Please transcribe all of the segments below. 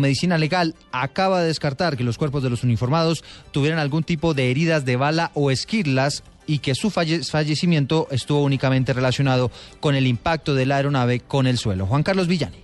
Medicina Legal acaba de descartar que los cuerpos de los uniformados tuvieran algún tipo de heridas de bala o esquirlas y que su falle fallecimiento estuvo únicamente relacionado con el impacto de la aeronave con el suelo. Juan Carlos Villani.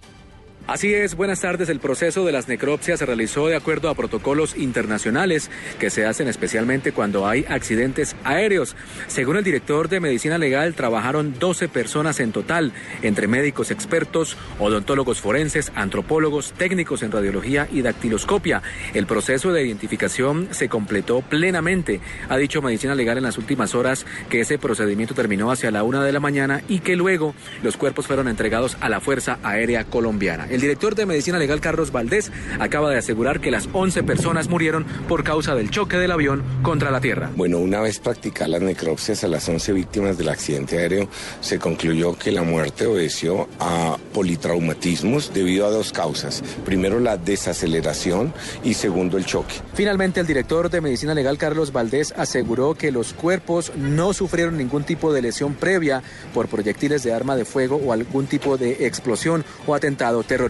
Así es, buenas tardes. El proceso de las necropsias se realizó de acuerdo a protocolos internacionales que se hacen especialmente cuando hay accidentes aéreos. Según el director de Medicina Legal, trabajaron 12 personas en total, entre médicos expertos, odontólogos forenses, antropólogos, técnicos en radiología y dactiloscopia. El proceso de identificación se completó plenamente. Ha dicho Medicina Legal en las últimas horas que ese procedimiento terminó hacia la una de la mañana y que luego los cuerpos fueron entregados a la Fuerza Aérea Colombiana. El director de Medicina Legal, Carlos Valdés, acaba de asegurar que las 11 personas murieron por causa del choque del avión contra la Tierra. Bueno, una vez practicadas las necropsias a las 11 víctimas del accidente aéreo, se concluyó que la muerte obedeció a politraumatismos debido a dos causas. Primero, la desaceleración y segundo, el choque. Finalmente, el director de Medicina Legal, Carlos Valdés, aseguró que los cuerpos no sufrieron ningún tipo de lesión previa por proyectiles de arma de fuego o algún tipo de explosión o atentado terrorista.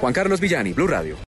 Juan Carlos Villani, Blue Radio.